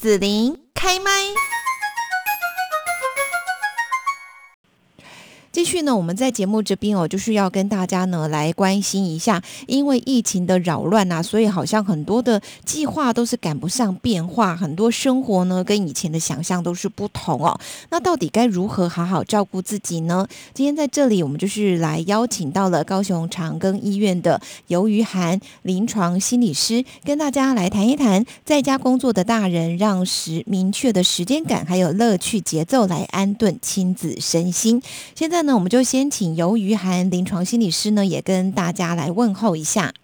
紫琳开麦。继续呢，我们在节目这边哦，就是要跟大家呢来关心一下，因为疫情的扰乱啊，所以好像很多的计划都是赶不上变化，很多生活呢跟以前的想象都是不同哦。那到底该如何好好照顾自己呢？今天在这里，我们就是来邀请到了高雄长庚医院的尤于涵临床心理师，跟大家来谈一谈，在家工作的大人让时明确的时间感还有乐趣节奏来安顿亲子身心。现在。那我们就先请尤于涵临床心理师呢，也跟大家来问候一下。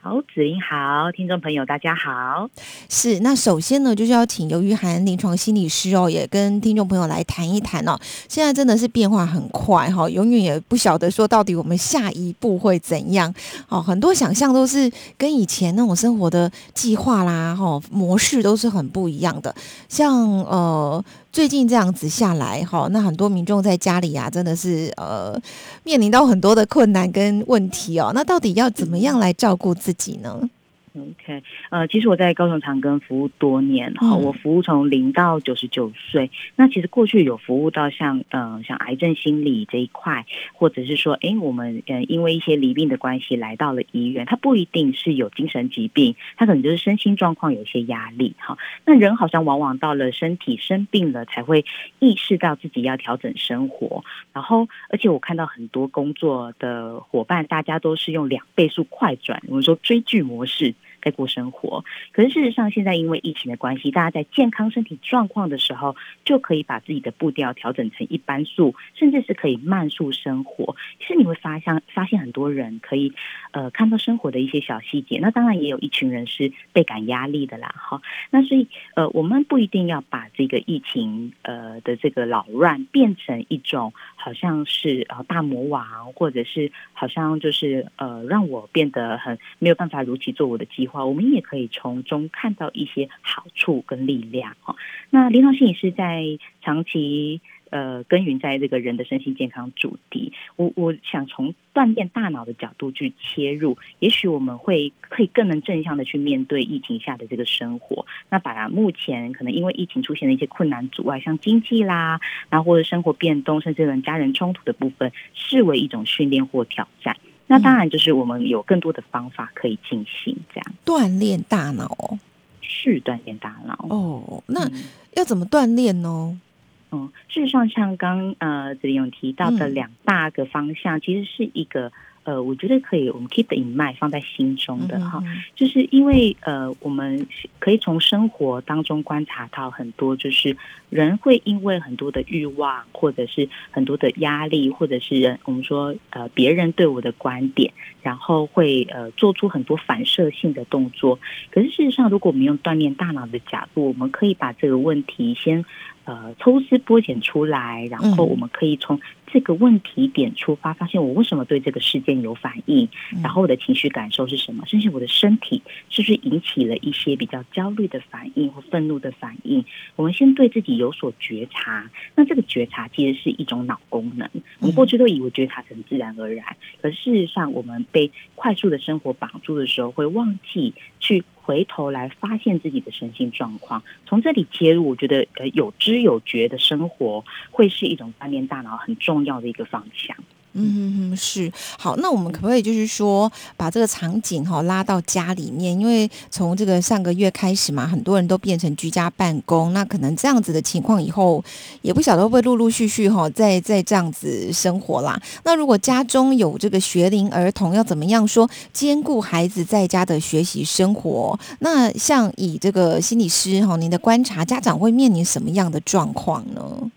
好，子英好，听众朋友大家好。是，那首先呢，就是要请尤于涵临床心理师哦，也跟听众朋友来谈一谈哦。现在真的是变化很快哈，永远也不晓得说到底我们下一步会怎样哦。很多想象都是跟以前那种生活的计划啦、哈模式都是很不一样的，像呃。最近这样子下来，哈，那很多民众在家里啊，真的是呃面临到很多的困难跟问题哦。那到底要怎么样来照顾自己呢？OK，呃，其实我在高雄长庚服务多年哈，我服务从零到九十九岁。那其实过去有服务到像呃像癌症心理这一块，或者是说，哎，我们呃因为一些离病的关系来到了医院，他不一定是有精神疾病，他可能就是身心状况有一些压力哈。那人好像往往到了身体生病了，才会意识到自己要调整生活。然后，而且我看到很多工作的伙伴，大家都是用两倍速快转，我们说追剧模式。在过生活，可是事实上，现在因为疫情的关系，大家在健康身体状况的时候，就可以把自己的步调调整成一般速，甚至是可以慢速生活。其实你会发现，发现很多人可以呃看到生活的一些小细节。那当然也有一群人是倍感压力的啦，哈。那所以呃，我们不一定要把这个疫情呃的这个扰乱变成一种好像是呃大魔王，或者是好像就是呃让我变得很没有办法如期做我的计划。我们也可以从中看到一些好处跟力量哈。那临床心理师在长期呃耕耘在这个人的身心健康主题，我我想从锻炼大脑的角度去切入，也许我们会可以更能正向的去面对疫情下的这个生活。那把目前可能因为疫情出现的一些困难阻碍，像经济啦，然后或者生活变动，甚至跟家人冲突的部分，视为一种训练或挑战。那当然就是我们有更多的方法可以进行这样锻炼大脑，是锻炼大脑哦。那要怎么锻炼呢？嗯，事实上像刚呃子勇提到的两大个方向，其实是一个。呃，我觉得可以，我们 keep in mind 放在心中的哈，就是因为呃，我们可以从生活当中观察到很多，就是人会因为很多的欲望，或者是很多的压力，或者是人我们说呃别人对我的观点，然后会呃做出很多反射性的动作。可是事实上，如果我们用锻炼大脑的角度，我们可以把这个问题先呃抽丝剥茧出来，然后我们可以从。这个问题点出发，发现我为什么对这个事件有反应，然后我的情绪感受是什么，甚至我的身体是不是引起了一些比较焦虑的反应或愤怒的反应？我们先对自己有所觉察，那这个觉察其实是一种脑功能。我们过去都以为觉察成自然而然，可事实上，我们被快速的生活绑住的时候，会忘记去。回头来发现自己的身心状况，从这里切入，我觉得呃有知有觉的生活会是一种锻炼大脑很重要的一个方向。嗯，是好。那我们可不可以就是说，把这个场景哈拉到家里面？因为从这个上个月开始嘛，很多人都变成居家办公，那可能这样子的情况以后也不晓得会不会陆陆续续哈再再这样子生活啦。那如果家中有这个学龄儿童，要怎么样说兼顾孩子在家的学习生活？那像以这个心理师哈，您的观察，家长会面临什么样的状况呢？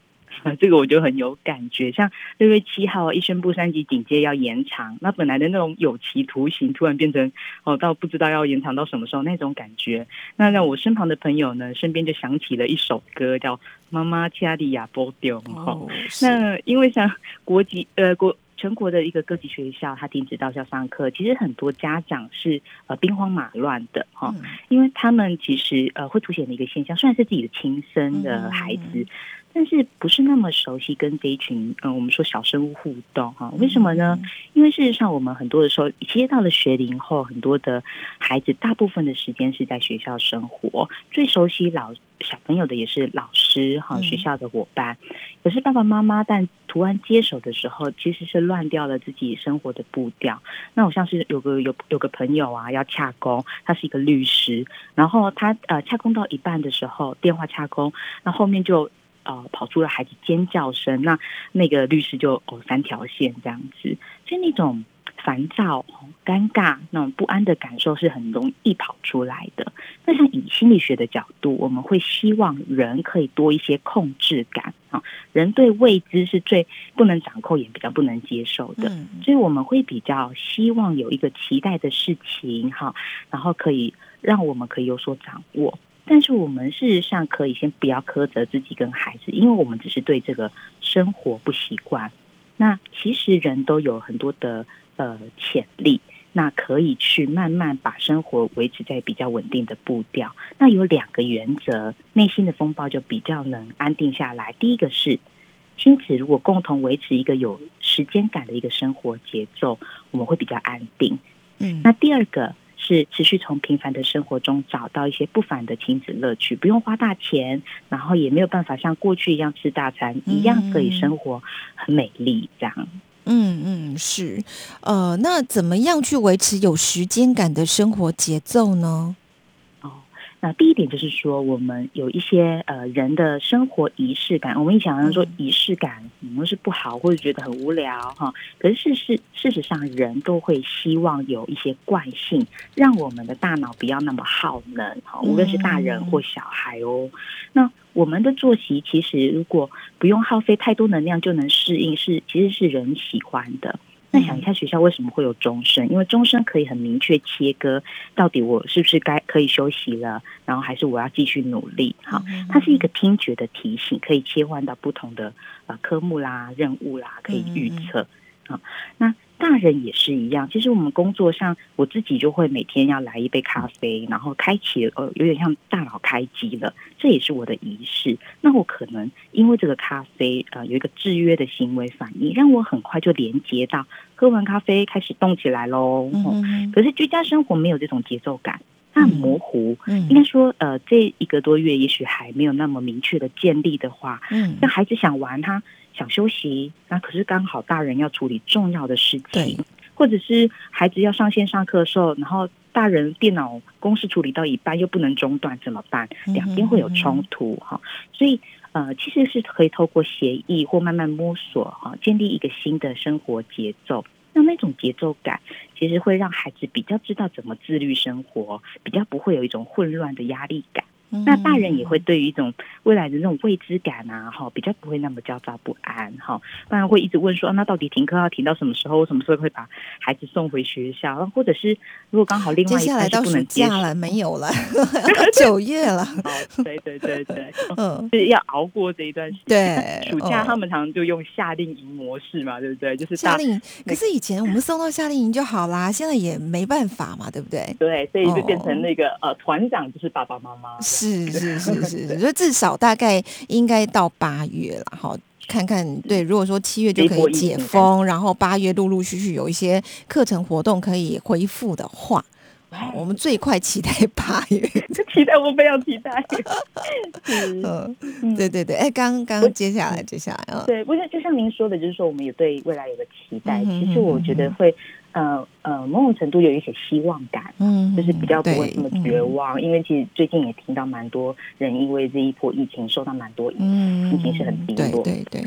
这个我就很有感觉，像六月七号一宣布三级警戒要延长，那本来的那种有期徒刑突然变成哦，到不知道要延长到什么时候那种感觉。那让我身旁的朋友呢，身边就响起了一首歌，叫《妈妈加利亚波丢》哦。那因为像国籍呃国全国的一个各级学校，他停止到校上课，其实很多家长是呃兵荒马乱的哈，因为他们其实呃会凸显的一个现象，虽然是自己的亲生的孩子。但是不是那么熟悉跟这一群嗯，我们说小生物互动哈？为什么呢？因为事实上，我们很多的时候接到了学龄后，很多的孩子大部分的时间是在学校生活，最熟悉老小朋友的也是老师哈，学校的伙伴。可是爸爸妈妈但突然接手的时候，其实是乱掉了自己生活的步调。那我像是有个有有个朋友啊，要洽工，他是一个律师，然后他呃洽工到一半的时候，电话洽工，那后面就。呃，跑出了孩子尖叫声，那那个律师就哦三条线这样子，就那种烦躁、尴尬、那种不安的感受是很容易跑出来的。那像以心理学的角度，我们会希望人可以多一些控制感啊，人对未知是最不能掌控，也比较不能接受的，所以我们会比较希望有一个期待的事情哈，然后可以让我们可以有所掌握。但是我们事实上可以先不要苛责自己跟孩子，因为我们只是对这个生活不习惯。那其实人都有很多的呃潜力，那可以去慢慢把生活维持在比较稳定的步调。那有两个原则，内心的风暴就比较能安定下来。第一个是亲子如果共同维持一个有时间感的一个生活节奏，我们会比较安定。嗯，那第二个。是持续从平凡的生活中找到一些不凡的亲子乐趣，不用花大钱，然后也没有办法像过去一样吃大餐，一样可以生活很美丽。这样，嗯嗯，是，呃，那怎么样去维持有时间感的生活节奏呢？那第一点就是说，我们有一些呃人的生活仪式感。我们一想象说仪式感，可能是不好或者觉得很无聊哈。可是事实事实上，人都会希望有一些惯性，让我们的大脑不要那么耗能哈。无论是大人或小孩哦。那我们的作息其实如果不用耗费太多能量就能适应，是其实是人喜欢的。那想一下，学校为什么会有钟声？因为钟声可以很明确切割，到底我是不是该可以休息了，然后还是我要继续努力？哈，它是一个听觉的提醒，可以切换到不同的呃科目啦、任务啦，可以预测啊。那大人也是一样，其实我们工作上，我自己就会每天要来一杯咖啡，然后开启呃，有点像大脑开机了，这也是我的仪式。那我可能因为这个咖啡呃有一个制约的行为反应，让我很快就连接到喝完咖啡开始动起来喽。嗯，可是居家生活没有这种节奏感，它很模糊。嗯，应该说呃这一个多月也许还没有那么明确的建立的话，嗯，那孩子想玩他。想休息，那可是刚好大人要处理重要的事情，或者是孩子要上线上课的时候，然后大人电脑公式处理到一半又不能中断，怎么办？两边会有冲突哈，所以呃，其实是可以透过协议或慢慢摸索哈，建立一个新的生活节奏。那那种节奏感，其实会让孩子比较知道怎么自律生活，比较不会有一种混乱的压力感。那大人也会对于一种未来的那种未知感啊，哈，比较不会那么焦躁不安，哈，当然会一直问说，那到底停课要停到什么时候？什么时候会把孩子送回学校？或者是如果刚好另外接下来到暑假了，没有了，九月了，对对对对，嗯，就是要熬过这一段时间。对暑假他们常常就用夏令营模式嘛，对不对？就是夏令营。可是以前我们送到夏令营就好啦，现在也没办法嘛，对不对？对，所以就变成那个呃，团长就是爸爸妈妈。是是是是，所以至少大概应该到八月了哈，看看对，如果说七月就可以解封，然后八月陆陆续续有一些课程活动可以恢复的话，我们最快期待八月，期待我非常期待。嗯，对对对，哎，刚刚接下来接下来啊，对，不是就像您说的，就是说我们也对未来有个期待，其实我觉得会。呃呃，某种程度有一些希望感，嗯，就是比较不会这么绝望，因为其实最近也听到蛮多人因为这一波疫情受到蛮多影响，心情是很低落，对对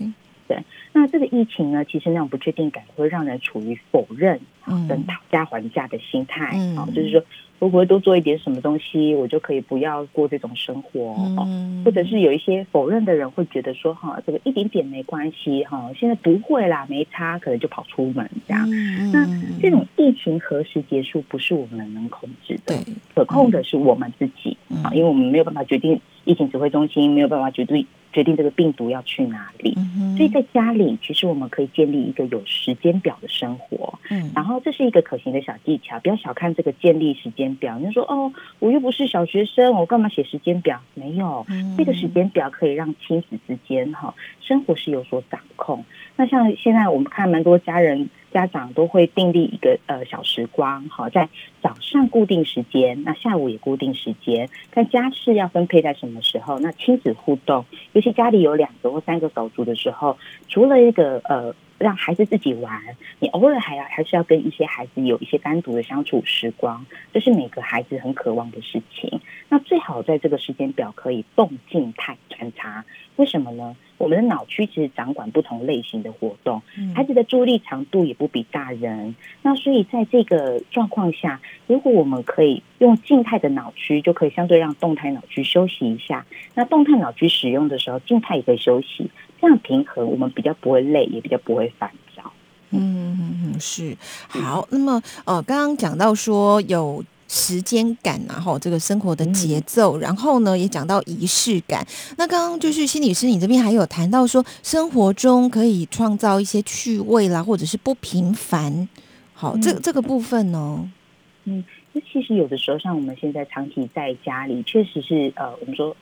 对。那这个疫情呢，其实那种不确定感会让人处于否认跟讨价还价的心态，啊，就是说。会不会多做一点什么东西，我就可以不要过这种生活？嗯，或者是有一些否认的人会觉得说，哈，这个一点点没关系，哈，现在不会啦，没差，可能就跑出门这样。那这种疫情何时结束，不是我们能控制的，可控的是我们自己啊，因为我们没有办法决定疫情指挥中心，没有办法决定决定这个病毒要去哪里。所以在家里，其实我们可以建立一个有时间表的生活。嗯，然后这是一个可行的小技巧，不要小看这个建立时间表。你说哦，我又不是小学生，我干嘛写时间表？没有，这个时间表可以让亲子之间哈生活是有所掌控。那像现在我们看蛮多家人。家长都会订立一个呃小时光，好，在早上固定时间，那下午也固定时间，看家事要分配在什么时候。那亲子互动，尤其家里有两个或三个手足的时候，除了一个呃让孩子自己玩，你偶尔还要还是要跟一些孩子有一些单独的相处时光，这是每个孩子很渴望的事情。那最好在这个时间表可以动静态穿插，为什么呢？我们的脑区其实掌管不同类型的活动，孩子的注意力长度也不比大人。那所以在这个状况下，如果我们可以用静态的脑区，就可以相对让动态脑区休息一下。那动态脑区使用的时候，静态也可以休息，这样平衡，我们比较不会累，也比较不会烦躁。嗯是好。那么呃，刚刚讲到说有。时间感，然后这个生活的节奏，然后呢，也讲到仪式感。那刚刚就是心理师，你这边还有谈到说，生活中可以创造一些趣味啦，或者是不平凡。好，这这个部分呢，嗯，那其实有的时候，像我们现在长期在家里，确实是呃，我们说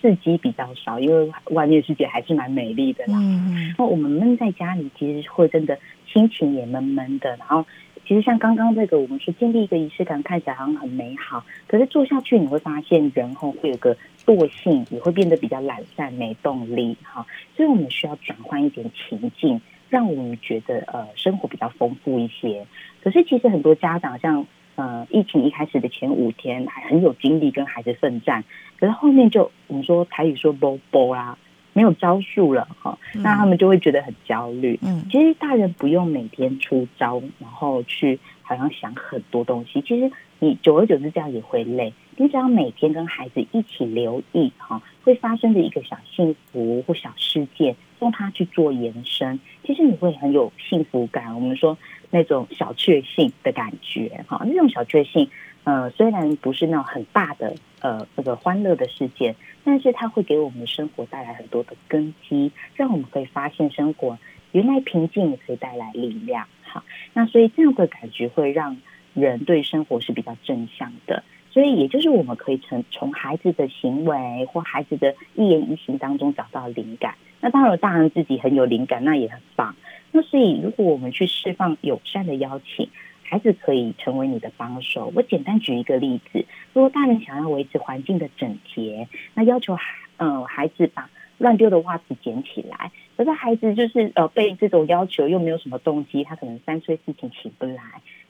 刺激比较少，因为外面世界还是蛮美丽的啦。嗯，那我们闷在家里，其实会真的心情也闷闷的，然后。其实像刚刚这个，我们说建立一个仪式感，看起来好像很美好，可是做下去你会发现，人后会有个惰性，也会变得比较懒散、没动力哈。所以我们需要转换一点情境，让我们觉得呃生活比较丰富一些。可是其实很多家长像呃疫情一开始的前五天还很有精力跟孩子奋战，可是后面就我们说台语说波波啦。没有招数了哈，那他们就会觉得很焦虑。嗯，其实大人不用每天出招，然后去好像想很多东西。其实你久而久之这样也会累。你只要每天跟孩子一起留意哈，会发生的一个小幸福或小事件，用它去做延伸，其实你会很有幸福感。我们说那种小确幸的感觉哈，那种小确幸。呃，虽然不是那种很大的呃这个欢乐的事件，但是它会给我们的生活带来很多的根基，让我们可以发现生活原来平静也可以带来力量。好，那所以这样的感觉会让人对生活是比较正向的。所以也就是我们可以从从孩子的行为或孩子的一言一行当中找到灵感。那当然，大人自己很有灵感，那也很棒。那所以如果我们去释放友善的邀请。孩子可以成为你的帮手。我简单举一个例子：如果大人想要维持环境的整洁，那要求孩嗯孩子把乱丢的袜子捡起来。可是孩子就是呃被这种要求又没有什么动机，他可能三岁事情起不来。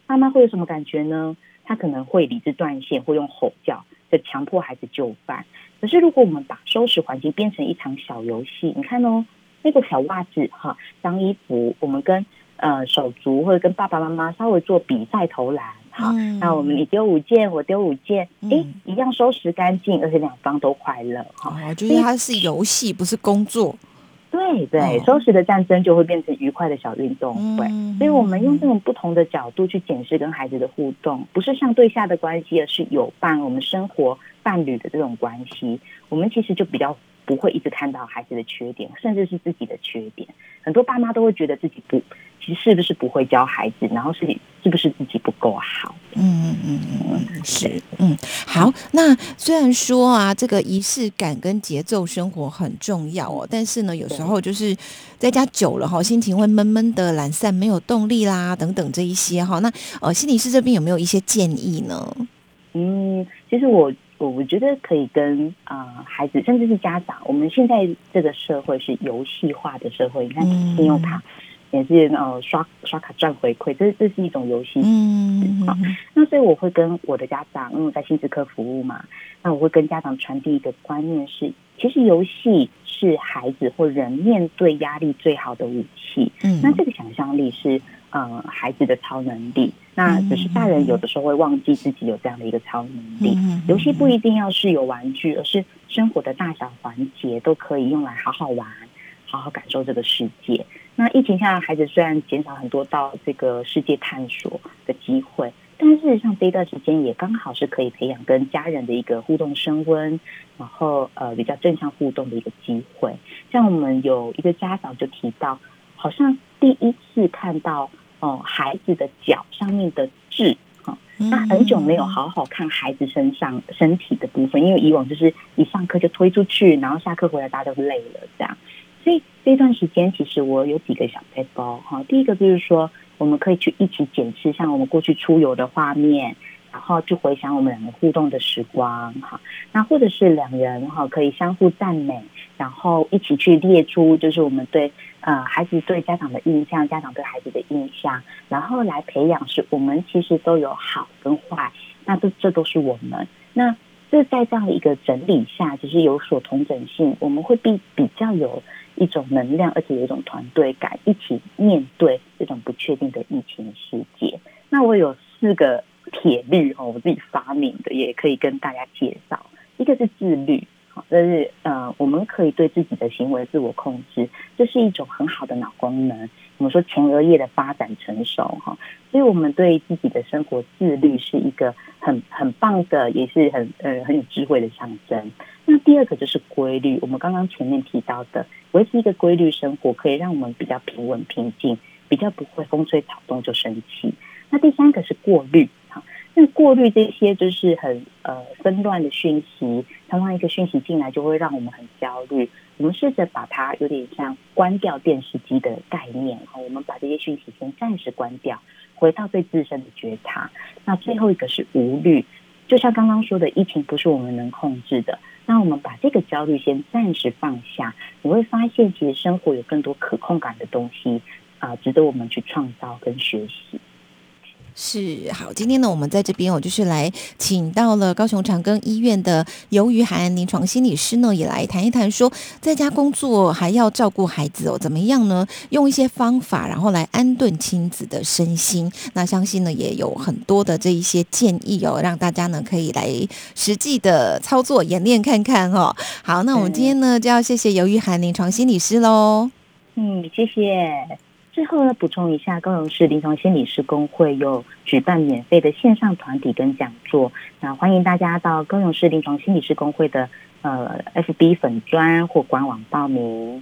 妈妈会有什么感觉呢？他可能会理智断线，会用吼叫，就强迫孩子就范。可是如果我们把收拾环境变成一场小游戏，你看哦，那个小袜子哈，脏衣服，我们跟。呃，手足或者跟爸爸妈妈稍微做比赛投篮，好，那我们你丢五件，我丢五件，哎，一样收拾干净，而且两方都快乐，哈，就是它是游戏，不是工作。对对，收拾的战争就会变成愉快的小运动会。所以，我们用这种不同的角度去检视跟孩子的互动，不是上对下的关系，而是有伴，我们生活伴侣的这种关系，我们其实就比较不会一直看到孩子的缺点，甚至是自己的缺点。很多爸妈都会觉得自己不。是不是不会教孩子？然后是是不是自己不够好？嗯嗯嗯嗯，是嗯好。那虽然说啊，这个仪式感跟节奏生活很重要哦，但是呢，有时候就是在家久了哈，心情会闷闷的、懒散、没有动力啦等等这一些哈。那呃，心理师这边有没有一些建议呢？嗯，其实我我我觉得可以跟啊孩子，甚至是家长，我们现在这个社会是游戏化的社会，你看信用卡。也是呃刷刷卡赚回馈，这这是一种游戏。嗯，好，那所以我会跟我的家长，因为我在亲子科服务嘛，那我会跟家长传递一个观念是，其实游戏是孩子或人面对压力最好的武器。嗯，那这个想象力是呃孩子的超能力，那只是大人有的时候会忘记自己有这样的一个超能力。游戏不一定要是有玩具，而是生活的大小环节都可以用来好好玩。好好感受这个世界。那疫情下，孩子虽然减少很多到这个世界探索的机会，但事实上这一段时间也刚好是可以培养跟家人的一个互动升温，然后呃比较正向互动的一个机会。像我们有一个家长就提到，好像第一次看到哦孩子的脚上面的痣。那很久没有好好看孩子身上身体的部分，因为以往就是一上课就推出去，然后下课回来大家都累了这样。所以这段时间其实我有几个小背包哈。第一个就是说，我们可以去一起检视像我们过去出游的画面，然后去回想我们两个互动的时光哈。那或者是两人哈可以相互赞美，然后一起去列出就是我们对。呃，孩子对家长的印象，家长对孩子的印象，然后来培养，是我们其实都有好跟坏，那这这都是我们。那这在这样的一个整理下，其实有所同整性，我们会比比较有一种能量，而且有一种团队感，一起面对这种不确定的疫情世界。那我有四个铁律哦，我自己发明的，也可以跟大家介绍。一个是自律。好但是，呃，我们可以对自己的行为自我控制，这是一种很好的脑功能。我们说前额叶的发展成熟，哈，所以我们对自己的生活自律是一个很很棒的，也是很呃很有智慧的象征。那第二个就是规律，我们刚刚前面提到的，维持一个规律生活，可以让我们比较平稳平静，比较不会风吹草动就生气。那第三个是过滤。哈那过滤这些就是很呃纷乱的讯息，常常一个讯息进来就会让我们很焦虑。我们试着把它有点像关掉电视机的概念，哈，我们把这些讯息先暂时关掉，回到对自身的觉察。那最后一个是无虑，就像刚刚说的，疫情不是我们能控制的。那我们把这个焦虑先暂时放下，你会发现其实生活有更多可控感的东西啊，值得我们去创造跟学习。是好，今天呢，我们在这边，我就是来请到了高雄长庚医院的尤于涵临床心理师呢，也来谈一谈，说在家工作还要照顾孩子哦，怎么样呢？用一些方法，然后来安顿亲子的身心。那相信呢，也有很多的这一些建议哦，让大家呢可以来实际的操作演练看看哦。好，那我们今天呢就要谢谢尤于涵临床心理师喽。嗯，谢谢。最后呢，补充一下，高雄市临床心理师工会有举办免费的线上团体跟讲座，那欢迎大家到高雄市临床心理师工会的呃 FB 粉专或官网报名。